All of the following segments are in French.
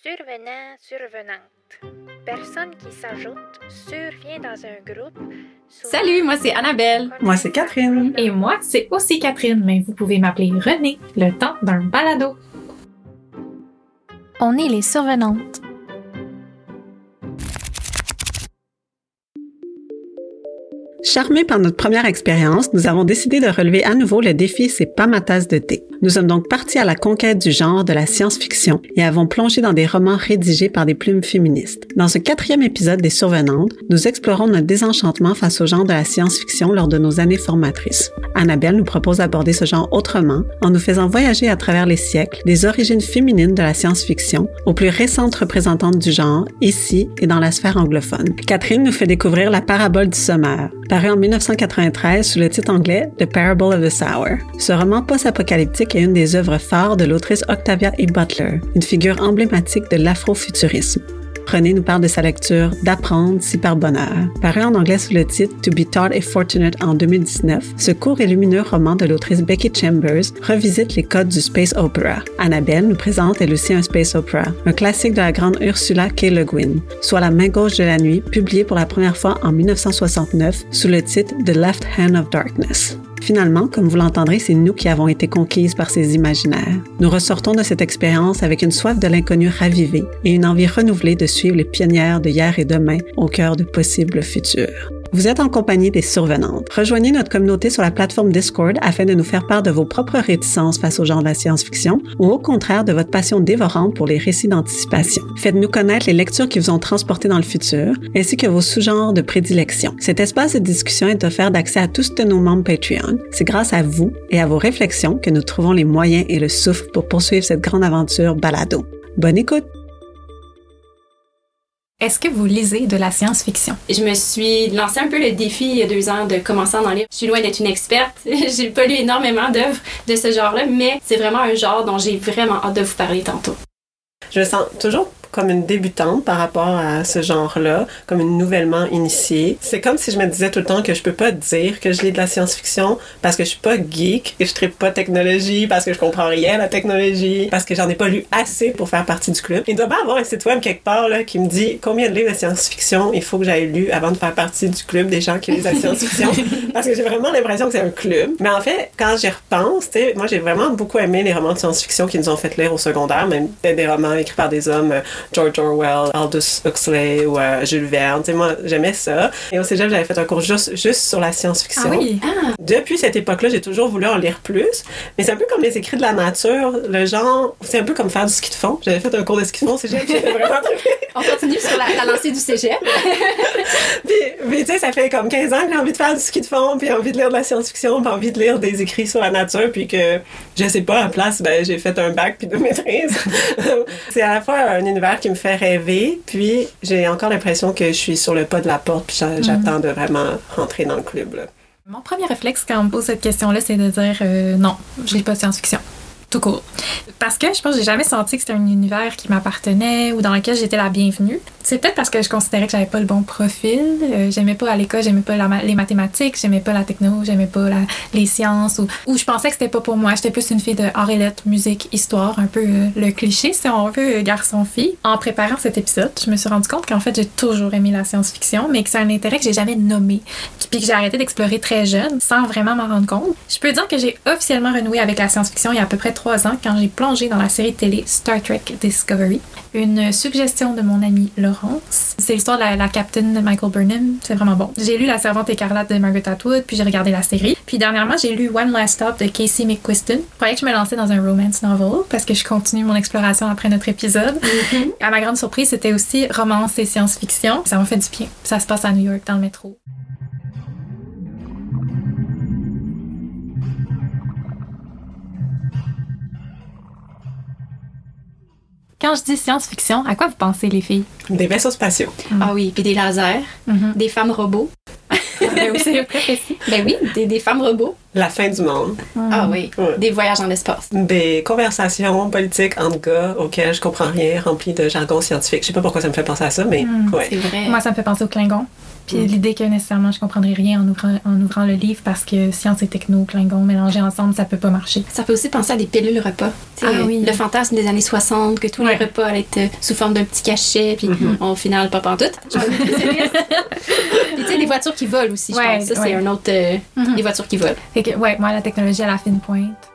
Survenant, survenante. Personne qui s'ajoute survient dans un groupe. Salut, moi c'est Annabelle. Moi, c'est Catherine. Et moi, c'est aussi Catherine, mais vous pouvez m'appeler René, le temps d'un balado. On est les survenantes. Charmés par notre première expérience, nous avons décidé de relever à nouveau le défi C'est pas ma tasse de thé. Nous sommes donc partis à la conquête du genre de la science-fiction et avons plongé dans des romans rédigés par des plumes féministes. Dans ce quatrième épisode des Survenantes, nous explorons notre désenchantement face au genre de la science-fiction lors de nos années formatrices. Annabelle nous propose d'aborder ce genre autrement en nous faisant voyager à travers les siècles des origines féminines de la science-fiction aux plus récentes représentantes du genre ici et dans la sphère anglophone. Catherine nous fait découvrir la parabole du sommeur, paru en 1993 sous le titre anglais The Parable of the Sour. Ce roman post-apocalyptique est une des œuvres phares de l'autrice Octavia E. Butler, une figure emblématique de l'afrofuturisme. René nous parle de sa lecture D'apprendre si par bonheur. Paru en anglais sous le titre To be taught a fortunate en 2019, ce court et lumineux roman de l'autrice Becky Chambers revisite les codes du space opera. Annabelle nous présente elle aussi un space opera, un classique de la grande Ursula K. Le Guin, soit La main gauche de la nuit, publié pour la première fois en 1969 sous le titre The Left Hand of Darkness. Finalement, comme vous l'entendrez, c'est nous qui avons été conquises par ces imaginaires. Nous ressortons de cette expérience avec une soif de l'inconnu ravivée et une envie renouvelée de suivre les pionnières de hier et demain au cœur de possibles futurs. Vous êtes en compagnie des survenantes. Rejoignez notre communauté sur la plateforme Discord afin de nous faire part de vos propres réticences face au genre de la science-fiction ou au contraire de votre passion dévorante pour les récits d'anticipation. Faites-nous connaître les lectures qui vous ont transporté dans le futur ainsi que vos sous-genres de prédilection. Cet espace de discussion est offert d'accès à tous de nos membres Patreon. C'est grâce à vous et à vos réflexions que nous trouvons les moyens et le souffle pour poursuivre cette grande aventure balado. Bonne écoute! Est-ce que vous lisez de la science-fiction? Je me suis lancé un peu le défi il y a deux ans de commencer à en lire. Je suis loin d'être une experte. j'ai pas lu énormément d'œuvres de ce genre-là, mais c'est vraiment un genre dont j'ai vraiment hâte de vous parler tantôt. Je me sens toujours comme une débutante par rapport à ce genre-là, comme une nouvellement initiée. C'est comme si je me disais tout le temps que je peux pas dire que je lis de la science-fiction parce que je suis pas geek et je tripe pas technologie, parce que je comprends rien à la technologie, parce que j'en ai pas lu assez pour faire partie du club. Il doit pas avoir un site web quelque part là, qui me dit combien de livres de science-fiction il faut que j'aille lu avant de faire partie du club des gens qui lisent la science-fiction. parce que j'ai vraiment l'impression que c'est un club. Mais en fait, quand j'y repense, moi j'ai vraiment beaucoup aimé les romans de science-fiction qui nous ont fait lire au secondaire, même des romans écrits par des hommes, euh, George Orwell, Aldous Huxley ou euh, Jules Verne. Tu sais, moi j'aimais ça. Et au cégep, j'avais fait un cours juste, juste sur la science-fiction. Ah oui? Depuis cette époque-là, j'ai toujours voulu en lire plus. Mais c'est un peu comme les écrits de la nature. Le genre, c'est un peu comme faire du ski de fond. J'avais fait un cours de ski de fond au cégep, vraiment. On continue sur la, la lancée du cégep. Puis, puis, tu sais, ça fait comme 15 ans que j'ai envie de faire du ski de fond, puis envie de lire de la science-fiction, puis envie de lire des écrits sur la nature, puis que, je sais pas, à place, ben, j'ai fait un bac puis deux maîtrises. c'est à la fois un univers qui me fait rêver, puis j'ai encore l'impression que je suis sur le pas de la porte, puis j'a- j'attends de vraiment rentrer dans le club, là. Mon premier réflexe quand on me pose cette question-là, c'est de dire euh, non, je lis pas de science-fiction. Tout court. Parce que je pense que j'ai jamais senti que c'était un univers qui m'appartenait ou dans lequel j'étais la bienvenue. C'est peut-être parce que je considérais que j'avais pas le bon profil. Euh, j'aimais pas à l'école, j'aimais pas les mathématiques, j'aimais pas la techno, j'aimais pas les sciences ou, je pensais que c'était pas pour moi. J'étais plus une fille de arts et musique, histoire, un peu euh, le cliché si on veut, euh, garçon-fille. En préparant cet épisode, je me suis rendu compte qu'en fait j'ai toujours aimé la science-fiction, mais que c'est un intérêt que j'ai jamais nommé puis que j'ai arrêté d'explorer très jeune sans vraiment m'en rendre compte. Je peux dire que j'ai officiellement renoué avec la science-fiction il y a à peu près trois ans quand j'ai plongé dans la série télé Star Trek Discovery. Une suggestion de mon amie C'est l'histoire de la, la capitaine de Michael Burnham. C'est vraiment bon. J'ai lu La Servante écarlate de Margaret Atwood, puis j'ai regardé la série. Puis dernièrement, j'ai lu One Last Stop de Casey McQuiston. Je croyais que je me lançais dans un romance novel parce que je continue mon exploration après notre épisode. À ma grande surprise, c'était aussi romance et science-fiction. Ça m'a fait du bien. Ça se passe à New York, dans le métro. Quand je dis science-fiction, à quoi vous pensez, les filles? Des vaisseaux spatiaux. Ah oui, puis des lasers, Mhm. des femmes robots. ben oui, c'est très précis. Ben oui, des, des femmes robots. La fin du monde. Ah oui, Ouais. des voyages dans l'espace. Des conversations politiques entre gars auxquelles je comprends rien, remplies de jargon scientifique. Je sais pas pourquoi ça me fait penser à ça, mais ouais. C'est vrai. Moi, ça me fait penser au Klingon. Puis l'idée que nécessairement je comprendrais rien en ouvrant, en ouvrant le livre parce que science et techno, Klingon mélangés ensemble, ça peut pas marcher. Ça fait aussi penser à des pilules repas. Ah euh, oui. Le fantasme des années 60, que tous Ouais. les repas allaient être euh, sous forme d'un petit cachet, puis au final, pas pantoute. puis tu sais, des voitures qui volent aussi, je Ouais, pense. Ça, c'est un autre... euh, Mhm. Des voitures qui volent. Fait que, ouais, moi, la technologie à la fine pointe.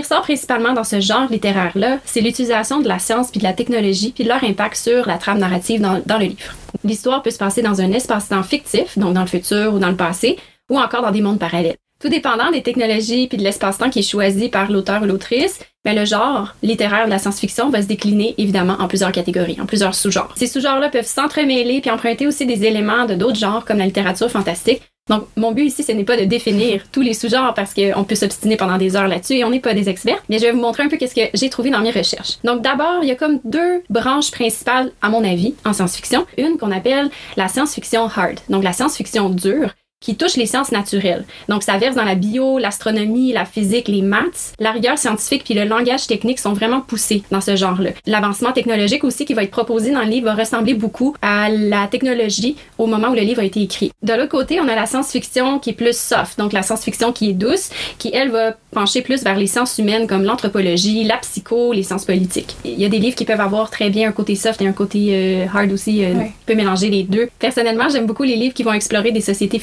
Qui ressort principalement dans ce genre littéraire-là, c'est l'utilisation de la science puis de la technologie puis leur impact sur la trame narrative dans, le livre. L'histoire peut se passer dans un espace-temps fictif, donc dans le futur ou dans le passé, ou encore dans des mondes parallèles. Tout dépendant des technologies puis de l'espace-temps qui est choisi par l'auteur ou l'autrice, mais le genre littéraire de la science-fiction va se décliner évidemment en plusieurs catégories, en plusieurs sous-genres. Ces sous-genres-là peuvent s'entremêler puis emprunter aussi des éléments de d'autres genres comme la littérature fantastique. Donc, mon but ici, ce n'est pas de définir tous les sous-genres parce qu'on peut s'obstiner pendant des heures là-dessus et on n'est pas des experts, mais je vais vous montrer un peu qu'est-ce que j'ai trouvé dans mes recherches. Donc, d'abord, il y a comme deux branches principales, à mon avis, en science-fiction. Une qu'on appelle la science-fiction hard, donc la science-fiction dure, qui touche les sciences naturelles. Donc, ça verse dans la bio, l'astronomie, la physique, les maths. La rigueur scientifique puis le langage technique sont vraiment poussés dans ce genre-là. L'avancement technologique aussi qui va être proposé dans le livre va ressembler beaucoup à la technologie au moment où le livre a été écrit. De l'autre côté, on a la science-fiction qui est plus soft, donc la science-fiction qui est douce, qui, elle, va pencher plus vers les sciences humaines comme l'anthropologie, la psycho, les sciences politiques. Il y a des livres qui peuvent avoir très bien un côté soft et un côté euh, hard aussi, euh, Ouais. peut mélanger les deux. Personnellement, j'aime beaucoup les livres qui vont explorer des sociétés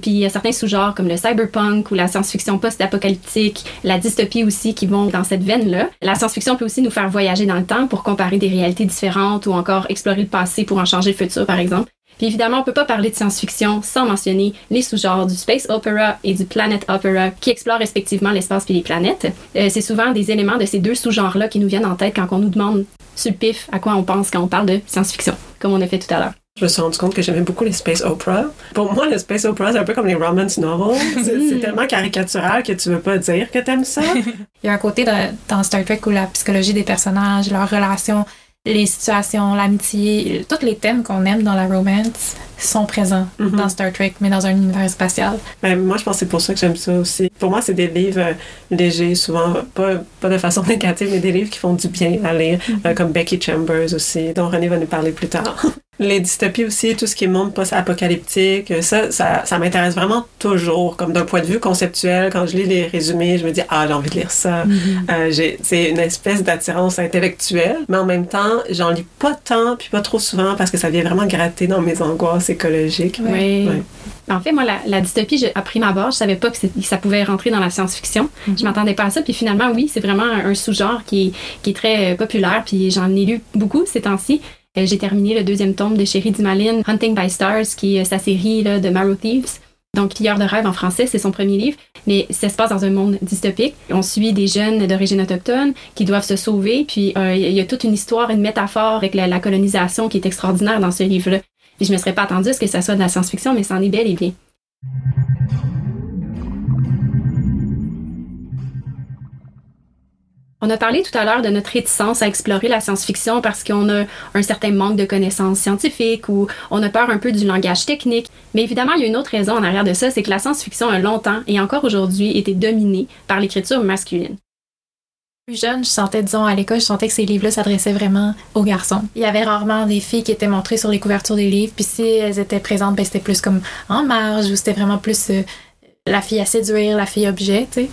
Puis il y a certains sous-genres comme le cyberpunk ou la science-fiction post-apocalyptique, la dystopie aussi qui vont dans cette veine-là. La science-fiction peut aussi nous faire voyager dans le temps pour comparer des réalités différentes ou encore explorer le passé pour en changer le futur, par exemple. Puis évidemment, on peut pas parler de science-fiction sans mentionner les sous-genres du space opera et du planet opera qui explorent respectivement l'espace puis les planètes. Euh, c'est souvent des éléments de ces deux sous-genres-là qui nous viennent en tête quand on nous demande sur le pif à quoi on pense quand on parle de science-fiction, comme on a fait tout à l'heure. Je me suis rendu compte que j'aimais beaucoup les space opera. Pour moi, le space opera, c'est un peu comme les romance novels. C'est c'est tellement caricatural que tu veux pas dire que t'aimes ça. Il y a un côté de- dans Star Trek où la psychologie des personnages, leurs relations, les situations, l'amitié, tous les thèmes qu'on aime dans la romance sont présents Mhm. dans Star Trek, mais dans un univers spatial. Ben, moi, je pense que c'est pour ça que j'aime ça aussi. Pour moi, c'est des livres euh, légers, souvent, pas, pas de façon négative, mais des livres qui font du bien à lire, euh, comme Becky Chambers aussi, dont René va nous parler plus tard. Les dystopies aussi, tout ce qui est monde post-apocalyptique, euh, ça, ça, ça m'intéresse vraiment toujours. Comme d'un point de vue conceptuel, quand je lis les résumés, je me dis, ah, j'ai envie de lire ça. Euh, j'ai- c'est une espèce d'attirance intellectuelle, mais en même temps, j'en lis pas tant, puis pas trop souvent, parce que ça vient vraiment gratter dans mes angoisses écologiques. Oui. Ouais. En fait, moi, la, la dystopie, j'ai appris ma barre. Je savais pas que ça pouvait rentrer dans la science-fiction. Je m'attendais pas à ça. Puis finalement, oui, c'est vraiment un, un sous-genre qui, est- qui est très euh, populaire. Puis j'en ai lu beaucoup ces temps-ci. Euh, j'ai terminé le deuxième tome de Sherry Dumalin, Hunting by Stars, qui est sa série de Marrow Thieves. Donc, Pilleur de rêve en français, c'est son premier livre, mais ça se passe dans un monde dystopique. On suit des jeunes d'origine autochtone qui doivent se sauver, puis euh, il y a toute une histoire, une métaphore avec la, colonisation qui est extraordinaire dans ce livre-là. Je me serais pas attendue à ce que ça soit de la science-fiction, mais c'en est bel et bien. On a parlé tout à l'heure de notre réticence à explorer la science-fiction parce qu'on a un certain manque de connaissances scientifiques ou on a peur un peu du langage technique. Mais évidemment, il y a une autre raison en arrière de ça, c'est que la science-fiction a longtemps et encore aujourd'hui été dominée par l'écriture masculine. Plus jeune, je sentais, disons, à l'école, je sentais que ces livres-là s'adressaient vraiment aux garçons. Il y avait rarement des filles qui étaient montrées sur les couvertures des livres, puis si elles étaient présentes, ben, c'était plus comme en marge, ou c'était vraiment plus euh, la fille à séduire, la fille objet, tu sais,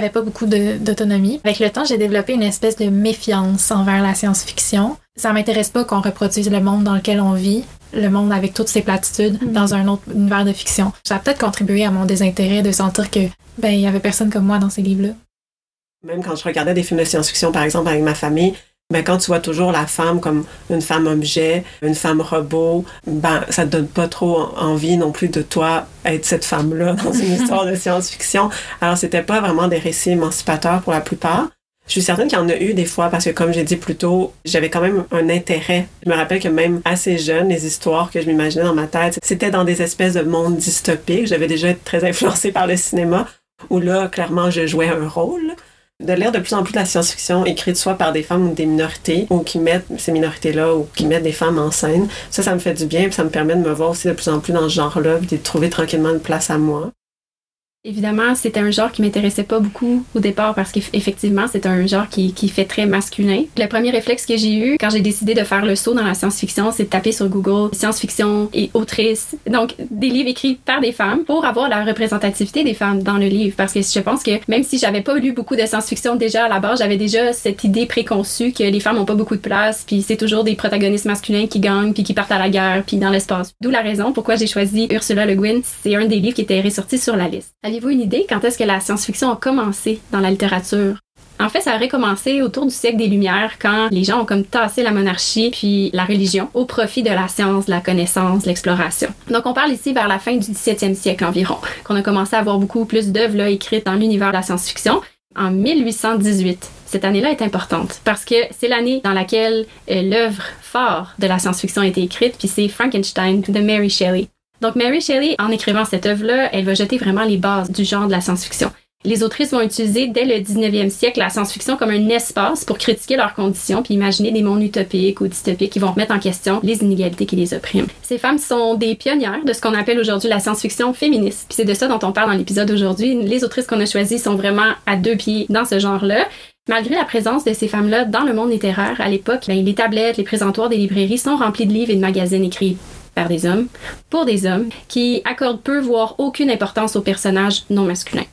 qui pas beaucoup de- d'autonomie. Avec le temps, j'ai développé une espèce de méfiance envers la science-fiction. Ça m'intéresse pas qu'on reproduise le monde dans lequel on vit, le monde avec toutes ses platitudes, dans un autre univers de fiction. Ça a peut-être contribué à mon désintérêt de sentir que, ben, il y avait personne comme moi dans ces livres-là. Même quand je regardais des films de science-fiction, par exemple, avec ma famille, ben, quand tu vois toujours la femme comme une femme objet, une femme robot, ben, ça te donne pas trop envie non plus de toi être cette femme-là dans une histoire de science-fiction. Alors, c'était pas vraiment des récits émancipateurs pour la plupart. Je suis certaine qu'il y en a eu des fois parce que, comme j'ai dit plus tôt, j'avais quand même un intérêt. Je me rappelle que même assez jeune, les histoires que je m'imaginais dans ma tête, c'était dans des espèces de mondes dystopiques. J'avais déjà été très influencée par le cinéma où là, clairement, je jouais un rôle. De lire de plus en plus de la science-fiction écrite soit par des femmes ou des minorités, ou qui mettent ces minorités-là, ou qui mettent des femmes en scène. Ça, ça me fait du bien, puis ça me permet de me voir aussi de plus en plus dans ce genre-là, puis de trouver tranquillement une place à moi. Évidemment, c'était un genre qui m'intéressait pas beaucoup au départ parce qu'effectivement, c'est un genre qui, qui fait très masculin. Le premier réflexe que j'ai eu quand j'ai décidé de faire le saut dans la science-fiction, c'est de taper sur Google science-fiction et autrice. Donc, des livres écrits par des femmes pour avoir la représentativité des femmes dans le livre. Parce que je pense que même si j'avais pas lu beaucoup de science-fiction déjà à la base, j'avais déjà cette idée préconçue que les femmes ont pas beaucoup de place, puis c'est toujours des protagonistes masculins qui gagnent, puis qui partent à la guerre, puis dans l'espace. D'où la raison pourquoi j'ai choisi Ursula Le Guin. C'est un des livres qui était ressorti sur la liste. Avez-vous une idée quand est-ce que la science-fiction a commencé dans la littérature? En fait, ça aurait commencé autour du siècle des Lumières, quand les gens ont comme tassé la monarchie puis la religion au profit de la science, de la connaissance, de l'exploration. Donc, on parle ici vers la fin du 17e siècle environ, qu'on a commencé à avoir beaucoup plus d'œuvres écrites dans l'univers de la science-fiction. En 1818, cette année-là est importante parce que c'est l'année dans laquelle euh, l'œuvre phare de la science-fiction a été écrite, puis c'est Frankenstein de Mary Shelley. Donc Mary Shelley, en écrivant cette œuvre-là, elle va jeter vraiment les bases du genre de la science-fiction. Les autrices vont utiliser dès le 19e siècle la science-fiction comme un espace pour critiquer leurs conditions puis imaginer des mondes utopiques ou dystopiques qui vont remettre en question les inégalités qui les oppriment. Ces femmes sont des pionnières de ce qu'on appelle aujourd'hui la science-fiction féministe. Puis c'est de ça dont on parle dans l'épisode d'aujourd'hui. Les autrices qu'on a choisies sont vraiment à deux pieds dans ce genre-là. Malgré la présence de ces femmes-là dans le monde littéraire à l'époque, ben, les tablettes, les présentoirs des librairies sont remplis de livres et de magazines écrits par des hommes, pour des hommes, qui accordent peu, voire aucune importance aux personnages non masculins.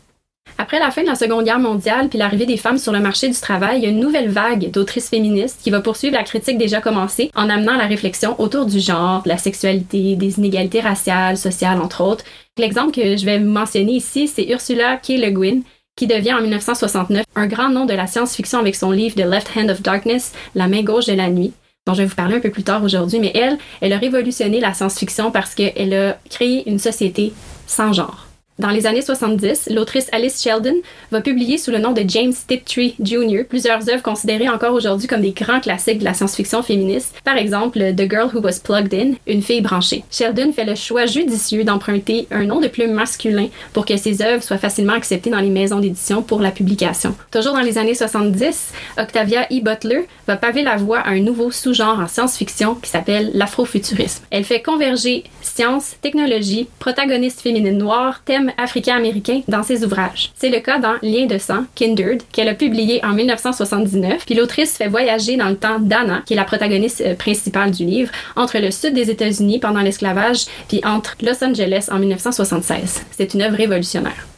Après la fin de la Seconde Guerre mondiale puis l'arrivée des femmes sur le marché du travail, il y a une nouvelle vague d'autrices féministes qui va poursuivre la critique déjà commencée en amenant la réflexion autour du genre, de la sexualité, des inégalités raciales, sociales, entre autres. L'exemple que je vais mentionner ici, c'est Ursula K. Le Guin, qui devient en 1969 un grand nom de la science-fiction avec son livre The Left Hand of Darkness, La main gauche de la nuit, dont je vais vous parler un peu plus tard aujourd'hui, mais elle, elle a révolutionné la science-fiction parce qu'elle a créé une société sans genre. Dans les années 70, l'autrice Alice Sheldon va publier sous le nom de James Tiptree Jr. plusieurs œuvres considérées encore aujourd'hui comme des grands classiques de la science-fiction féministe. Par exemple, The Girl Who Was Plugged In, Une fille branchée. Sheldon fait le choix judicieux d'emprunter un nom de plume masculin pour que ses œuvres soient facilement acceptées dans les maisons d'édition pour la publication. Toujours dans les années 70, Octavia E. Butler va paver la voie à un nouveau sous-genre en science-fiction qui s'appelle l'afrofuturisme. Elle fait converger science, technologie, protagonistes féminines noires, thèmes africain-américain dans ses ouvrages. C'est le cas dans Lien de sang, Kindred, qu'elle a publié en 1979, puis l'autrice fait voyager dans le temps d'Anna, qui est la protagoniste euh, principale du livre, entre le sud des États-Unis pendant l'esclavage, puis entre Los Angeles en 1976. C'est une œuvre révolutionnaire.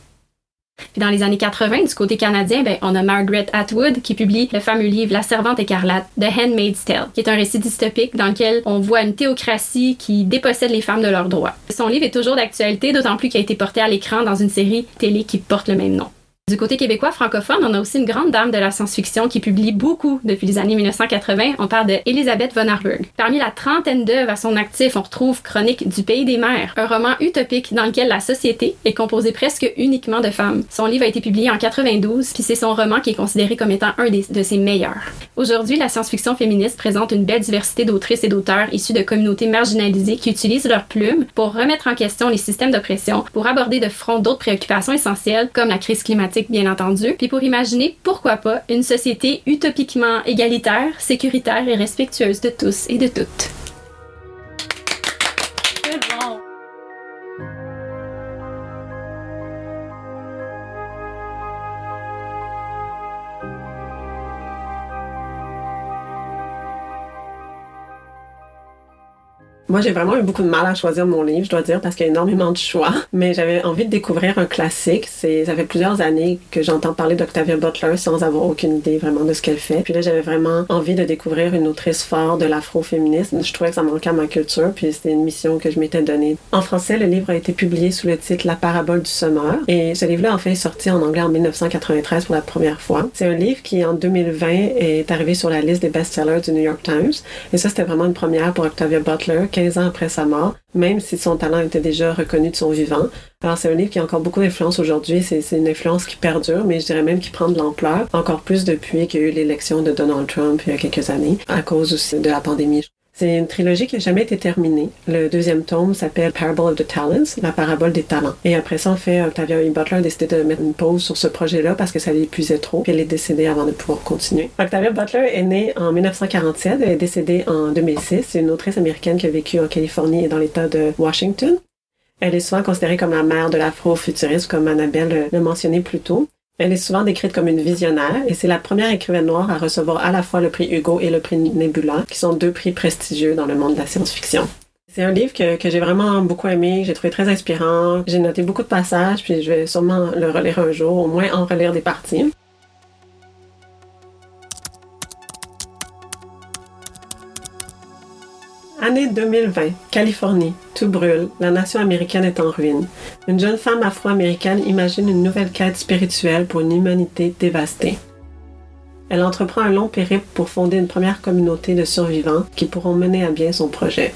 Puis dans les années 80, du côté canadien, ben, on a Margaret Atwood qui publie le fameux livre La Servante écarlate, The Handmaid's Tale, qui est un récit dystopique dans lequel on voit une théocratie qui dépossède les femmes de leurs droits. Son livre est toujours d'actualité, d'autant plus qu'il a été porté à l'écran dans une série télé qui porte le même nom. Du côté québécois francophone, on a aussi une grande dame de la science-fiction qui publie beaucoup depuis les années 1980. On parle de Elisabeth von Arburg. Parmi la trentaine d'œuvres à son actif, on retrouve Chronique du pays des mers, un roman utopique dans lequel la société est composée presque uniquement de femmes. Son livre a été publié en 92, puis c'est son roman qui est considéré comme étant un de ses meilleurs. Aujourd'hui, la science-fiction féministe présente une belle diversité d'autrices et d'auteurs issus de communautés marginalisées qui utilisent leurs plumes pour remettre en question les systèmes d'oppression, pour aborder de front d'autres préoccupations essentielles comme la crise climatique bien entendu, puis pour imaginer, pourquoi pas, une société utopiquement égalitaire, sécuritaire et respectueuse de tous et de toutes. Moi, j'ai vraiment eu beaucoup de mal à choisir mon livre, je dois dire, parce qu'il y a énormément de choix. Mais j'avais envie de découvrir un classique. C'est, ça fait plusieurs années que j'entends parler d'Octavia Butler sans avoir aucune idée vraiment de ce qu'elle fait. Puis là, j'avais vraiment envie de découvrir une autrice forte de l'afroféminisme. Je trouvais que ça manquait à ma culture, puis c'était une mission que je m'étais donnée. En français, le livre a été publié sous le titre La parabole du semeur. Et ce livre-là, en fait, est sorti en anglais en 1993 pour la première fois. C'est un livre qui, en 2020, est arrivé sur la liste des best-sellers du New York Times. Et ça, c'était vraiment une première pour Octavia Butler, 15 ans après sa mort, même si son talent était déjà reconnu de son vivant. Alors c'est un livre qui a encore beaucoup d'influence aujourd'hui, c'est une influence qui perdure, mais je dirais même qui prend de l'ampleur, encore plus depuis qu'il y a eu l'élection de Donald Trump il y a quelques années, à cause aussi de la pandémie. C'est une trilogie qui n'a jamais été terminée. Le deuxième tome s'appelle Parable of the Talents, la parabole des talents. Et après ça, en fait, Octavia E. Butler a décidé de mettre une pause sur ce projet-là parce que ça l'épuisait trop, puis elle est décédée avant de pouvoir continuer. Octavia Butler est née en 1947, elle est décédée en 2006. C'est une autrice américaine qui a vécu en Californie et dans l'État de Washington. Elle est souvent considérée comme la mère de l'afrofuturisme, comme Annabelle l'a mentionné plus tôt. Elle est souvent décrite comme une visionnaire et c'est la première écrivaine noire à recevoir à la fois le prix Hugo et le prix Nebula, qui sont deux prix prestigieux dans le monde de la science-fiction. C'est un livre que, que j'ai vraiment beaucoup aimé, j'ai trouvé très inspirant, j'ai noté beaucoup de passages, puis je vais sûrement le relire un jour, au moins en relire des parties. Année 2020, Californie, tout brûle, la nation américaine est en ruine. Une jeune femme afro-américaine imagine une nouvelle quête spirituelle pour une humanité dévastée. Elle entreprend un long périple pour fonder une première communauté de survivants qui pourront mener à bien son projet.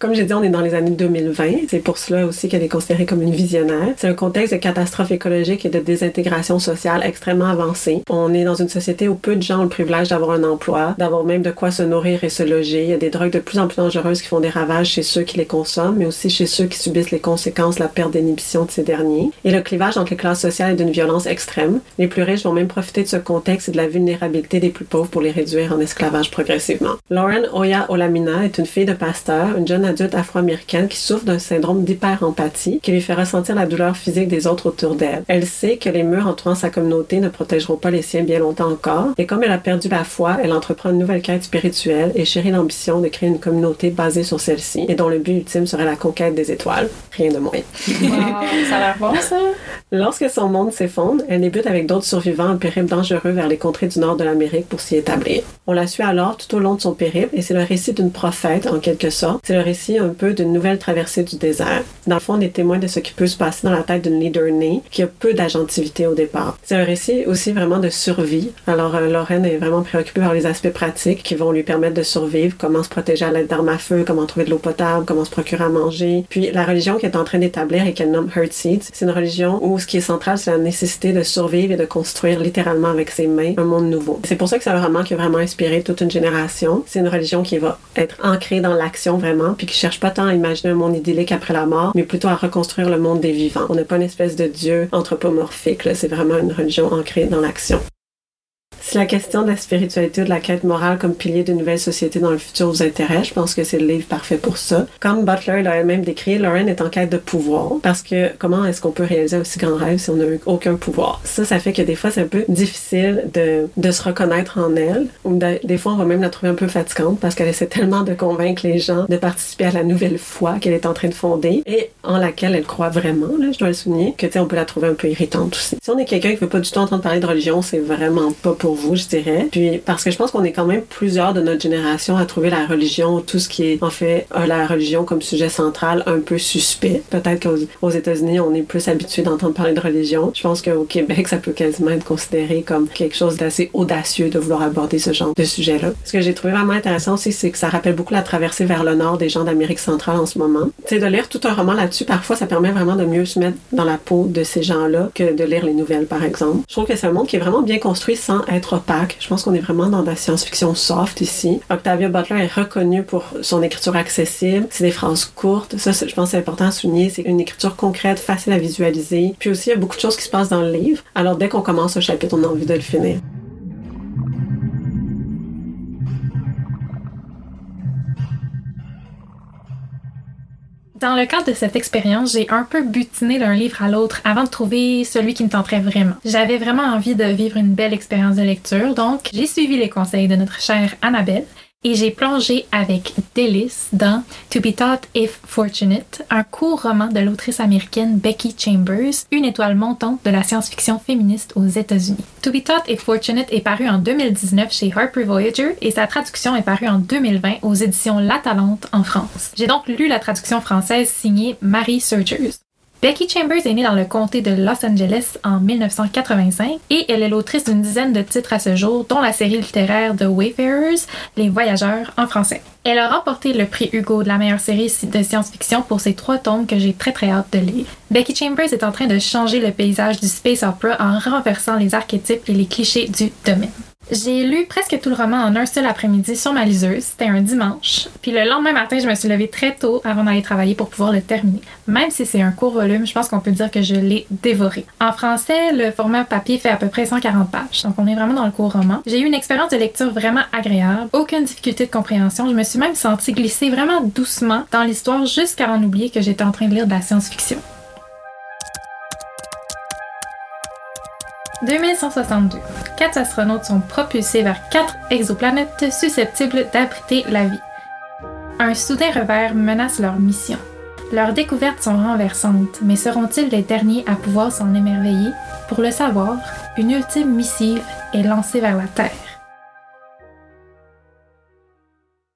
Comme j'ai dit, on est dans les années 2020. C'est pour cela aussi qu'elle est considérée comme une visionnaire. C'est un contexte de catastrophe écologique et de désintégration sociale extrêmement avancé. On est dans une société où peu de gens ont le privilège d'avoir un emploi, d'avoir même de quoi se nourrir et se loger. Il y a des drogues de plus en plus dangereuses qui font des ravages chez ceux qui les consomment, mais aussi chez ceux qui subissent les conséquences de la perte d'inhibition de ces derniers. Et le clivage entre les classes sociales est d'une violence extrême. Les plus riches vont même profiter de ce contexte et de la vulnérabilité des plus pauvres pour les réduire en esclavage progressivement. Lauren Oya Olamina est une fille de pasteur, une jeune adulte afro-américaine qui souffre d'un syndrome d'hyper-empathie qui lui fait ressentir la douleur physique des autres autour d'elle. Elle sait que les murs entourant sa communauté ne protégeront pas les siens bien longtemps encore, et comme elle a perdu la foi, elle entreprend une nouvelle quête spirituelle et chérit l'ambition de créer une communauté basée sur celle-ci, et dont le but ultime serait la conquête des étoiles. Rien de moins. ça a l'air bon, ça. Lorsque son monde s'effondre, elle débute avec d'autres survivants un périple dangereux vers les contrées du nord de l'Amérique pour s'y établir. On la suit alors tout au long de son périple, et c'est le récit d'une prophète, en quelque sorte. C'est le récit un peu d'une nouvelle traversée du désert. Dans le fond, on est témoin de ce qui peut se passer dans la tête d'une leader née qui a peu d'agentivité au départ. C'est un récit aussi vraiment de survie. Alors, euh, Lorraine est vraiment préoccupée par les aspects pratiques qui vont lui permettre de survivre, comment se protéger à l'aide d'armes à feu, comment trouver de l'eau potable, comment se procurer à manger. Puis, la religion qu'elle est en train d'établir et qu'elle nomme Seeds, c'est une religion où ce qui est central, c'est la nécessité de survivre et de construire littéralement avec ses mains un monde nouveau. C'est pour ça que c'est un roman qui a vraiment inspiré toute une génération. C'est une religion qui va être ancrée dans l'action vraiment, puis qui cherche pas tant à imaginer un monde idyllique après la mort, mais plutôt à reconstruire le monde des vivants. On n'est pas une espèce de dieu anthropomorphique, c'est vraiment une religion ancrée dans l'action. Si la question de la spiritualité ou de la quête morale comme pilier d'une nouvelle société dans le futur vous intéresse, je pense que c'est le livre parfait pour ça. Comme Butler l'a elle-même décrit, Lauren est en quête de pouvoir parce que comment est-ce qu'on peut réaliser un si grand rêve si on n'a aucun pouvoir? Ça, ça fait que des fois, c'est un peu difficile de, de se reconnaître en elle ou des fois, on va même la trouver un peu fatigante parce qu'elle essaie tellement de convaincre les gens de participer à la nouvelle foi qu'elle est en train de fonder et en laquelle elle croit vraiment, là, je dois le souligner, que tu sais, on peut la trouver un peu irritante aussi. Si on est quelqu'un qui veut pas du tout entendre parler de religion, c'est vraiment pas pour vous, je dirais. Puis parce que je pense qu'on est quand même plusieurs de notre génération à trouver la religion, tout ce qui est en fait la religion comme sujet central, un peu suspect. Peut-être qu'aux États-Unis, on est plus habitué d'entendre parler de religion. Je pense qu'au Québec, ça peut quasiment être considéré comme quelque chose d'assez audacieux de vouloir aborder ce genre de sujet-là. Ce que j'ai trouvé vraiment intéressant aussi, c'est que ça rappelle beaucoup la traversée vers le nord des gens d'Amérique centrale en ce moment. Tu de lire tout un roman là-dessus, parfois, ça permet vraiment de mieux se mettre dans la peau de ces gens-là que de lire les nouvelles, par exemple. Je trouve que c'est un monde qui est vraiment bien construit sans être je pense qu'on est vraiment dans la science-fiction soft ici. Octavia Butler est reconnue pour son écriture accessible. C'est des phrases courtes. Ça, je pense, c'est important à souligner. C'est une écriture concrète, facile à visualiser. Puis aussi, il y a beaucoup de choses qui se passent dans le livre. Alors, dès qu'on commence au chapitre, on a envie de le finir. Dans le cadre de cette expérience, j'ai un peu butiné d'un livre à l'autre avant de trouver celui qui me tenterait vraiment. J'avais vraiment envie de vivre une belle expérience de lecture, donc j'ai suivi les conseils de notre chère Annabelle et j'ai plongé avec délice dans To Be Thought If Fortunate, un court roman de l'autrice américaine Becky Chambers, une étoile montante de la science-fiction féministe aux États-Unis. To Be Thought If Fortunate est paru en 2019 chez Harper Voyager et sa traduction est parue en 2020 aux éditions La Talente en France. J'ai donc lu la traduction française signée Marie Surgers. Becky Chambers est née dans le comté de Los Angeles en 1985 et elle est l'autrice d'une dizaine de titres à ce jour, dont la série littéraire The Wayfarers, Les Voyageurs en français. Elle a remporté le prix Hugo de la meilleure série de science-fiction pour ses trois tomes que j'ai très très hâte de lire. Becky Chambers est en train de changer le paysage du space opera en renversant les archétypes et les clichés du domaine. J'ai lu presque tout le roman en un seul après-midi sur ma liseuse. C'était un dimanche. Puis le lendemain matin, je me suis levée très tôt avant d'aller travailler pour pouvoir le terminer. Même si c'est un court volume, je pense qu'on peut dire que je l'ai dévoré. En français, le format papier fait à peu près 140 pages. Donc on est vraiment dans le court roman. J'ai eu une expérience de lecture vraiment agréable. Aucune difficulté de compréhension. Je me suis même sentie glisser vraiment doucement dans l'histoire jusqu'à en oublier que j'étais en train de lire de la science-fiction. 2162. Quatre astronautes sont propulsés vers quatre exoplanètes susceptibles d'abriter la vie. Un soudain revers menace leur mission. Leurs découvertes sont renversantes, mais seront-ils les derniers à pouvoir s'en émerveiller? Pour le savoir, une ultime missive est lancée vers la Terre.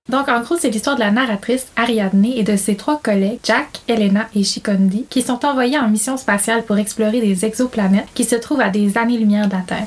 Donc, en gros, c'est l'histoire de la narratrice Ariadne et de ses trois collègues, Jack, Elena et Shikondi, qui sont envoyés en mission spatiale pour explorer des exoplanètes qui se trouvent à des années-lumière de la Terre.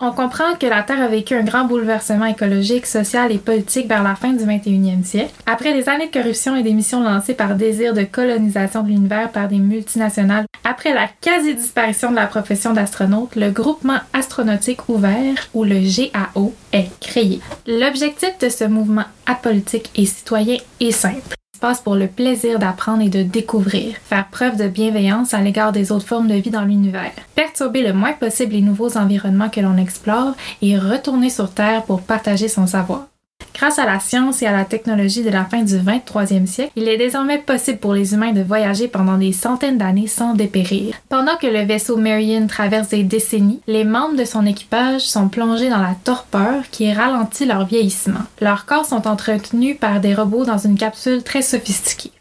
On comprend que la Terre a vécu un grand bouleversement écologique, social et politique vers la fin du 21e siècle. Après des années de corruption et des missions lancées par désir de colonisation de l'univers par des multinationales, après la quasi-disparition de la profession d'astronaute, le groupement astronautique ouvert, ou le GAO, est créé. L'objectif de ce mouvement apolitique et citoyen est simple passe pour le plaisir d'apprendre et de découvrir, faire preuve de bienveillance à l'égard des autres formes de vie dans l'univers, perturber le moins possible les nouveaux environnements que l'on explore et retourner sur Terre pour partager son savoir. Grâce à la science et à la technologie de la fin du 23e siècle, il est désormais possible pour les humains de voyager pendant des centaines d'années sans dépérir. Pendant que le vaisseau Marion traverse des décennies, les membres de son équipage sont plongés dans la torpeur qui ralentit leur vieillissement. Leurs corps sont entretenus par des robots dans une capsule très sophistiquée.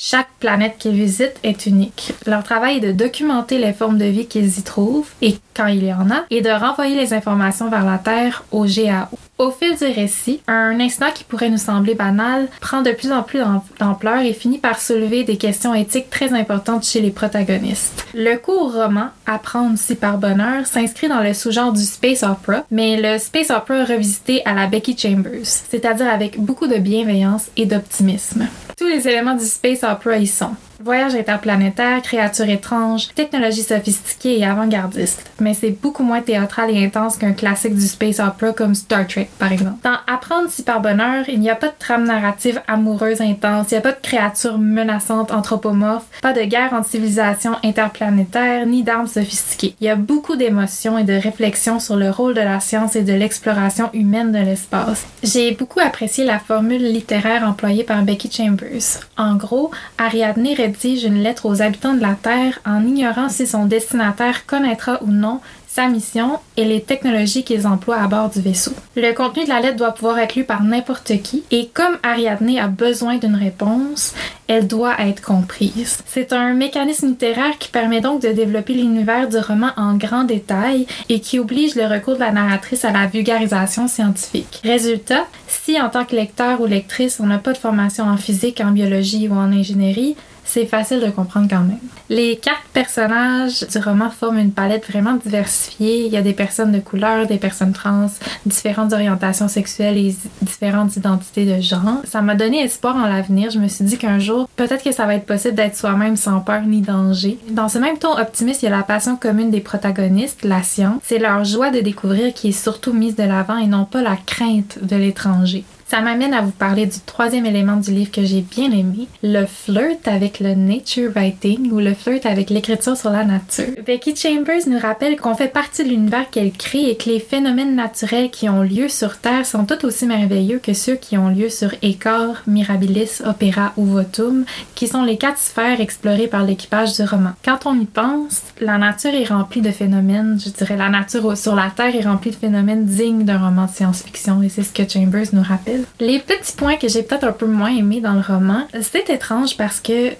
Chaque planète qu'ils visitent est unique. Leur travail est de documenter les formes de vie qu'ils y trouvent, et quand il y en a, et de renvoyer les informations vers la Terre au GAO. Au fil du récit, un incident qui pourrait nous sembler banal prend de plus en plus d'ampleur et finit par soulever des questions éthiques très importantes chez les protagonistes. Le court roman Apprendre si par bonheur s'inscrit dans le sous-genre du space opera, mais le space opera revisité à la Becky Chambers, c'est-à-dire avec beaucoup de bienveillance et d'optimisme. Tous les éléments du space opera y sont. Voyage interplanétaire, créatures étranges, technologie sophistiquée et avant-gardiste. Mais c'est beaucoup moins théâtral et intense qu'un classique du space opera comme Star Trek, par exemple. Dans Apprendre si par bonheur, il n'y a pas de trame narrative amoureuse intense, il n'y a pas de créatures menaçantes anthropomorphes, pas de guerre entre civilisations interplanétaires, ni d'armes sophistiquées. Il y a beaucoup d'émotions et de réflexions sur le rôle de la science et de l'exploration humaine de l'espace. J'ai beaucoup apprécié la formule littéraire employée par Becky Chambers. En gros, Ariadne rédige une lettre aux habitants de la Terre en ignorant si son destinataire connaîtra ou non sa mission et les technologies qu'ils emploient à bord du vaisseau. Le contenu de la lettre doit pouvoir être lu par n'importe qui et comme Ariadne a besoin d'une réponse, elle doit être comprise. C'est un mécanisme littéraire qui permet donc de développer l'univers du roman en grand détail et qui oblige le recours de la narratrice à la vulgarisation scientifique. Résultat, si en tant que lecteur ou lectrice on n'a pas de formation en physique, en biologie ou en ingénierie, c'est facile de comprendre quand même. Les quatre personnages du roman forment une palette vraiment diversifiée. Il y a des personnes de couleur, des personnes trans, différentes orientations sexuelles et différentes identités de genre. Ça m'a donné espoir en l'avenir. Je me suis dit qu'un jour, peut-être que ça va être possible d'être soi-même sans peur ni danger. Dans ce même ton optimiste, il y a la passion commune des protagonistes, la science. C'est leur joie de découvrir qui est surtout mise de l'avant et non pas la crainte de l'étranger. Ça m'amène à vous parler du troisième élément du livre que j'ai bien aimé, le flirt avec le nature writing ou le flirt avec l'écriture sur la nature. Becky Chambers nous rappelle qu'on fait partie de l'univers qu'elle crée et que les phénomènes naturels qui ont lieu sur Terre sont tout aussi merveilleux que ceux qui ont lieu sur Écor, Mirabilis, Opéra ou Votum, qui sont les quatre sphères explorées par l'équipage du roman. Quand on y pense, la nature est remplie de phénomènes, je dirais la nature sur la Terre est remplie de phénomènes dignes d'un roman de science-fiction et c'est ce que Chambers nous rappelle. Les petits points que j'ai peut-être un peu moins aimés dans le roman, c'est étrange parce que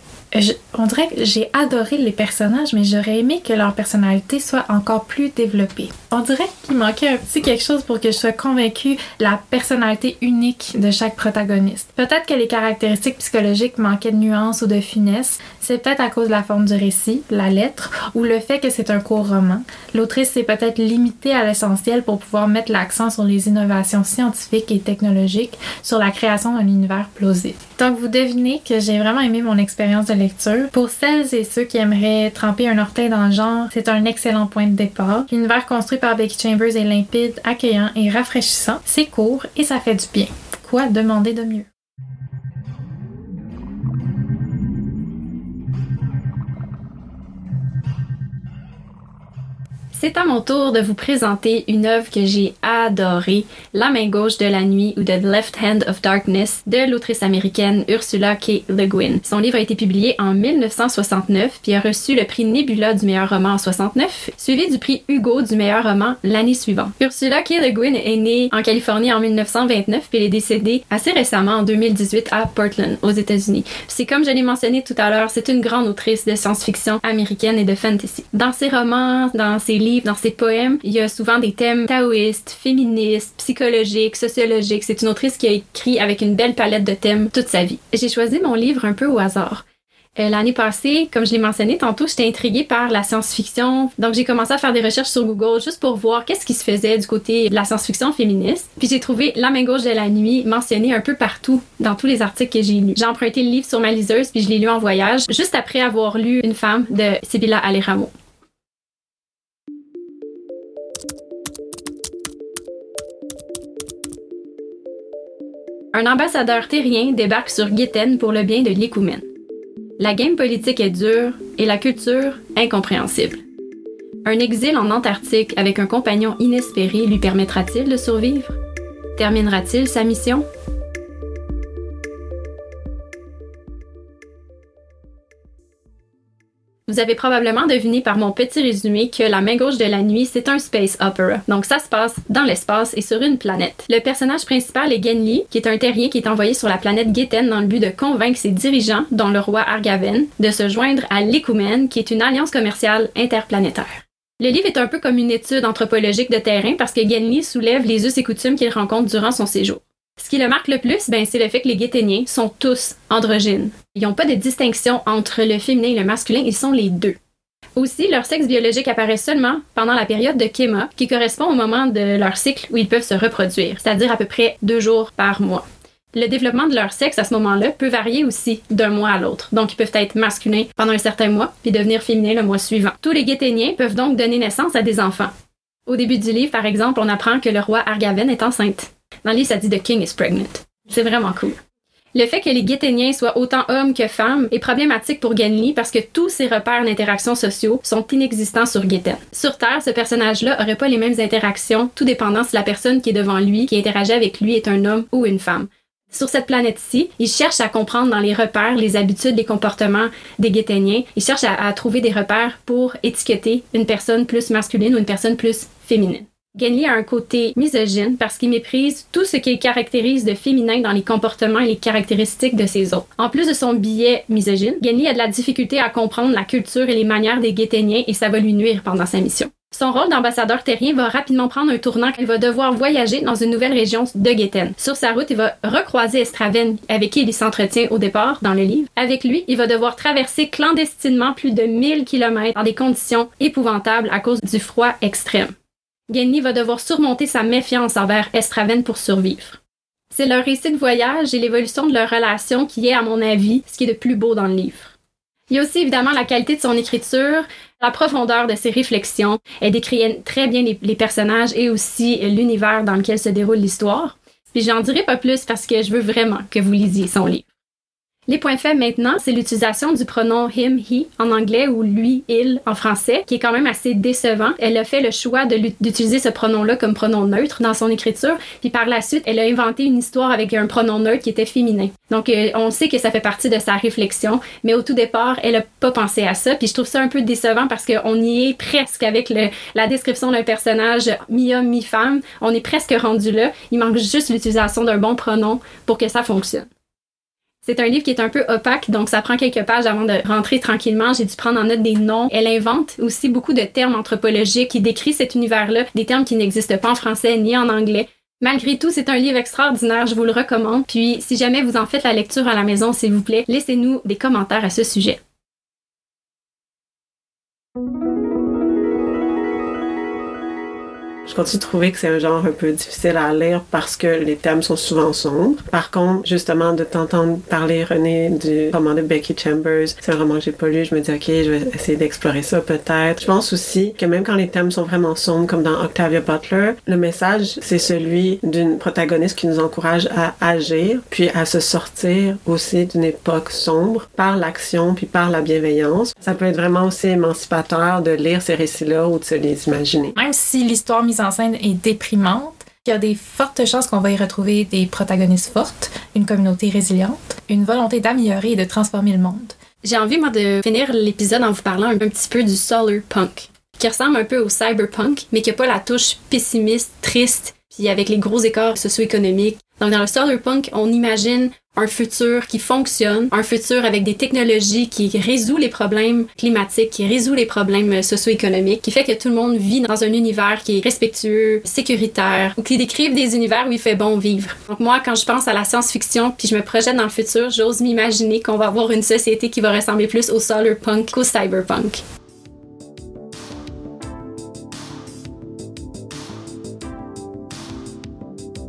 on dirait que j'ai adoré les personnages, mais j'aurais aimé que leur personnalité soit encore plus développée. On dirait qu'il manquait un petit quelque chose pour que je sois convaincue de la personnalité unique de chaque protagoniste. Peut-être que les caractéristiques psychologiques manquaient de nuances ou de finesse. C'est peut-être à cause de la forme du récit, la lettre, ou le fait que c'est un court roman. L'autrice s'est peut-être limitée à l'essentiel pour pouvoir mettre l'accent sur les innovations scientifiques et technologiques, sur la création d'un univers plausible. Donc vous devinez que j'ai vraiment aimé mon expérience de lecture. Pour celles et ceux qui aimeraient tremper un orteil dans le genre, c'est un excellent point de départ. L'univers construit par Becky Chambers est limpide, accueillant et rafraîchissant. C'est court et ça fait du bien. Quoi demander de mieux? C'est à mon tour de vous présenter une œuvre que j'ai adorée, La main gauche de la nuit ou The Left Hand of Darkness de l'autrice américaine Ursula K. Le Guin. Son livre a été publié en 1969 puis a reçu le prix Nebula du meilleur roman en 69, suivi du prix Hugo du meilleur roman l'année suivante. Ursula K. Le Guin est née en Californie en 1929 puis elle est décédée assez récemment en 2018 à Portland, aux États-Unis. C'est comme je l'ai mentionné tout à l'heure, c'est une grande autrice de science-fiction américaine et de fantasy. Dans ses romans, dans ses dans ses poèmes, il y a souvent des thèmes taoïstes, féministes, psychologiques, sociologiques. C'est une autrice qui a écrit avec une belle palette de thèmes toute sa vie. J'ai choisi mon livre un peu au hasard. Euh, L'année passée, comme je l'ai mentionné tantôt, j'étais intriguée par la science-fiction. Donc, j'ai commencé à faire des recherches sur Google juste pour voir qu'est-ce qui se faisait du côté de la science-fiction féministe. Puis, j'ai trouvé La main gauche de la nuit mentionné un peu partout dans tous les articles que j'ai lus. J'ai emprunté le livre sur ma liseuse, puis je l'ai lu en voyage, juste après avoir lu Une femme de Sibilla Alejamo. Un ambassadeur terrien débarque sur Guéten pour le bien de l'Écoumène. La game politique est dure et la culture incompréhensible. Un exil en Antarctique avec un compagnon inespéré lui permettra-t-il de survivre? Terminera-t-il sa mission? Vous avez probablement deviné par mon petit résumé que La main gauche de la nuit, c'est un space opera. Donc ça se passe dans l'espace et sur une planète. Le personnage principal est Genli, qui est un terrien qui est envoyé sur la planète Géten dans le but de convaincre ses dirigeants, dont le roi Argaven, de se joindre à l'Écoumène, qui est une alliance commerciale interplanétaire. Le livre est un peu comme une étude anthropologique de terrain parce que Genli soulève les us et coutumes qu'il rencontre durant son séjour. Ce qui le marque le plus, ben, c'est le fait que les Guéténiens sont tous androgynes. Ils n'ont pas de distinction entre le féminin et le masculin, ils sont les deux. Aussi, leur sexe biologique apparaît seulement pendant la période de Kéma, qui correspond au moment de leur cycle où ils peuvent se reproduire, c'est-à-dire à peu près deux jours par mois. Le développement de leur sexe à ce moment-là peut varier aussi d'un mois à l'autre. Donc, ils peuvent être masculins pendant un certain mois, puis devenir féminins le mois suivant. Tous les Guéténiens peuvent donc donner naissance à des enfants. Au début du livre, par exemple, on apprend que le roi Argaven est enceinte. Dans le livre, ça dit The King is pregnant. C'est vraiment cool. Le fait que les Guéténiens soient autant hommes que femmes est problématique pour Genli parce que tous ses repères d'interaction sociaux sont inexistants sur Guéten. Sur Terre, ce personnage-là aurait pas les mêmes interactions, tout dépendant si la personne qui est devant lui, qui interagit avec lui, est un homme ou une femme. Sur cette planète-ci, il cherche à comprendre dans les repères, les habitudes, les comportements des Guéténiens. Il cherche à, à trouver des repères pour étiqueter une personne plus masculine ou une personne plus féminine. Genli a un côté misogyne parce qu'il méprise tout ce qui caractérise de féminin dans les comportements et les caractéristiques de ses autres. En plus de son biais misogyne, Genli a de la difficulté à comprendre la culture et les manières des Guéténiens et ça va lui nuire pendant sa mission. Son rôle d'ambassadeur terrien va rapidement prendre un tournant quand il va devoir voyager dans une nouvelle région de Guéten. Sur sa route, il va recroiser Estraven, avec qui il s'entretient au départ dans le livre. Avec lui, il va devoir traverser clandestinement plus de 1000 km dans des conditions épouvantables à cause du froid extrême. Genli va devoir surmonter sa méfiance envers Estraven pour survivre. C'est leur récit de voyage et l'évolution de leur relation qui est, à mon avis, ce qui est de plus beau dans le livre. Il y a aussi évidemment la qualité de son écriture, la profondeur de ses réflexions. Elle décrit très bien les, les personnages et aussi l'univers dans lequel se déroule l'histoire. Puis j'en dirai pas plus parce que je veux vraiment que vous lisiez son livre. Les points faibles maintenant, c'est l'utilisation du pronom him, he en anglais ou lui, il en français, qui est quand même assez décevant. Elle a fait le choix d'utiliser ce pronom-là comme pronom neutre dans son écriture, puis par la suite, elle a inventé une histoire avec un pronom neutre qui était féminin. Donc, euh, on sait que ça fait partie de sa réflexion, mais au tout départ, elle a pas pensé à ça, puis je trouve ça un peu décevant parce qu'on y est presque avec la description d'un personnage mi-homme, mi-femme. On est presque rendu là. Il manque juste l'utilisation d'un bon pronom pour que ça fonctionne. C'est un livre qui est un peu opaque, donc ça prend quelques pages avant de rentrer tranquillement. J'ai dû prendre en note des noms. Elle invente aussi beaucoup de termes anthropologiques qui décrit cet univers-là, des termes qui n'existent pas en français ni en anglais. Malgré tout, c'est un livre extraordinaire, je vous le recommande. Puis, si jamais vous en faites la lecture à la maison, s'il vous plaît, laissez-nous des commentaires à ce sujet. Je continue de trouver que c'est un genre un peu difficile à lire parce que les thèmes sont souvent sombres. Par contre, justement, de t'entendre parler, René, du roman de Becky Chambers, c'est un roman que j'ai pas lu, je me dis, OK, je vais essayer d'explorer ça peut-être. Je pense aussi que même quand les thèmes sont vraiment sombres, comme dans Octavia Butler, le message, c'est celui d'une protagoniste qui nous encourage à agir, puis à se sortir aussi d'une époque sombre par l'action, puis par la bienveillance. Ça peut être vraiment aussi émancipateur de lire ces récits-là ou de se les imaginer. Même si l'histoire mise en scène est déprimante, il y a des fortes chances qu'on va y retrouver des protagonistes fortes, une communauté résiliente, une volonté d'améliorer et de transformer le monde. J'ai envie, moi, de finir l'épisode en vous parlant un petit peu du solar punk, qui ressemble un peu au cyberpunk, mais qui n'a pas la touche pessimiste, triste, puis avec les gros écarts socio-économiques. Donc, dans le solar punk, on imagine un futur qui fonctionne, un futur avec des technologies qui résout les problèmes climatiques, qui résout les problèmes socio-économiques, qui fait que tout le monde vit dans un univers qui est respectueux, sécuritaire, ou qui décrive des univers où il fait bon vivre. Donc moi, quand je pense à la science-fiction, puis je me projette dans le futur, j'ose m'imaginer qu'on va avoir une société qui va ressembler plus au solar punk qu'au cyberpunk.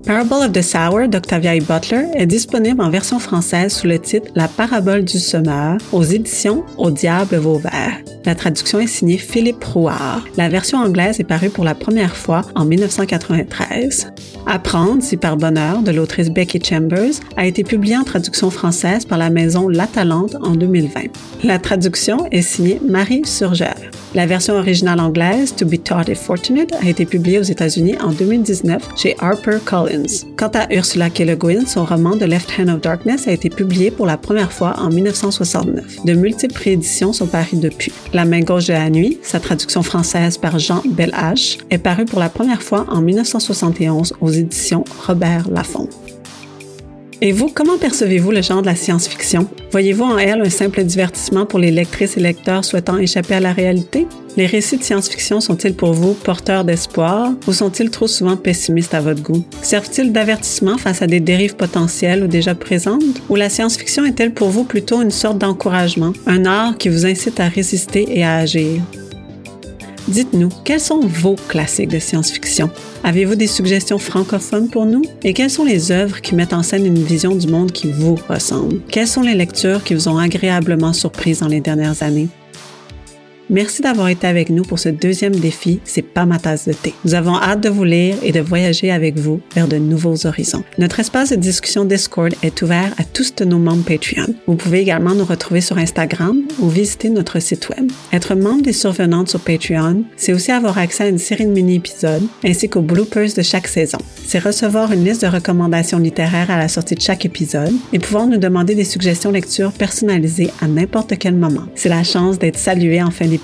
Parable of the Sour d'Octavia E. Butler est disponible en version française sous le titre La parabole du semeur aux éditions Au diable Vauvert. La traduction est signée Philippe Rouard. La version anglaise est parue pour la première fois en 1993. Apprendre si par bonheur de l'autrice Becky Chambers a été publié en traduction française par la maison La Talente en 2020. La traduction est signée Marie Surgère. La version originale anglaise, To Be Taught If Fortunate, a été publiée aux États-Unis en 2019 chez Harper Collins. Quant à Ursula K. Le Guin, son roman The Left Hand of Darkness a été publié pour la première fois en 1969. De multiples rééditions sont parues depuis. La main gauche de la nuit, sa traduction française par Jean Belhache, est parue pour la première fois en 1971 aux éditions Robert Laffont. Et vous, comment percevez-vous le genre de la science-fiction? Voyez-vous en elle un simple divertissement pour les lectrices et lecteurs souhaitant échapper à la réalité? Les récits de science-fiction sont-ils pour vous porteurs d'espoir ou sont-ils trop souvent pessimistes à votre goût? Servent-ils d'avertissement face à des dérives potentielles ou déjà présentes? Ou la science-fiction est-elle pour vous plutôt une sorte d'encouragement, un art qui vous incite à résister et à agir? Dites-nous, quels sont vos classiques de science-fiction? Avez-vous des suggestions francophones pour nous? Et quelles sont les œuvres qui mettent en scène une vision du monde qui vous ressemble? Quelles sont les lectures qui vous ont agréablement surprise dans les dernières années? Merci d'avoir été avec nous pour ce deuxième défi, c'est pas ma tasse de thé. Nous avons hâte de vous lire et de voyager avec vous vers de nouveaux horizons. Notre espace de discussion Discord est ouvert à tous de nos membres Patreon. Vous pouvez également nous retrouver sur Instagram ou visiter notre site web. Être membre des survenantes sur Patreon, c'est aussi avoir accès à une série de mini-épisodes ainsi qu'aux bloopers de chaque saison. C'est recevoir une liste de recommandations littéraires à la sortie de chaque épisode et pouvoir nous demander des suggestions lecture personnalisées à n'importe quel moment. C'est la chance d'être salué en fin d'épisode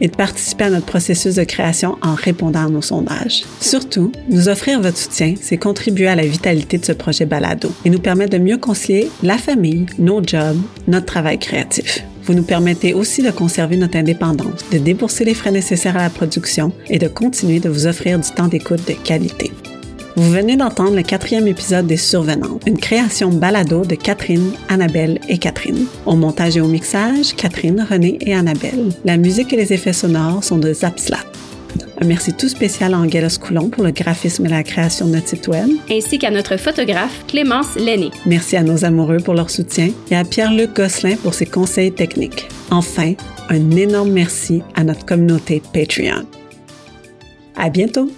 et de participer à notre processus de création en répondant à nos sondages. Surtout, nous offrir votre soutien, c'est contribuer à la vitalité de ce projet balado et nous permettre de mieux concilier la famille, nos jobs, notre travail créatif. Vous nous permettez aussi de conserver notre indépendance, de débourser les frais nécessaires à la production et de continuer de vous offrir du temps d'écoute de qualité. Vous venez d'entendre le quatrième épisode des Survenantes, une création balado de Catherine, Annabelle et Catherine. Au montage et au mixage, Catherine, René et Annabelle. La musique et les effets sonores sont de Zapslap. Un merci tout spécial à Angela Coulon pour le graphisme et la création de notre site web. Ainsi qu'à notre photographe, Clémence Lenné. Merci à nos amoureux pour leur soutien et à Pierre-Luc Gosselin pour ses conseils techniques. Enfin, un énorme merci à notre communauté Patreon. À bientôt!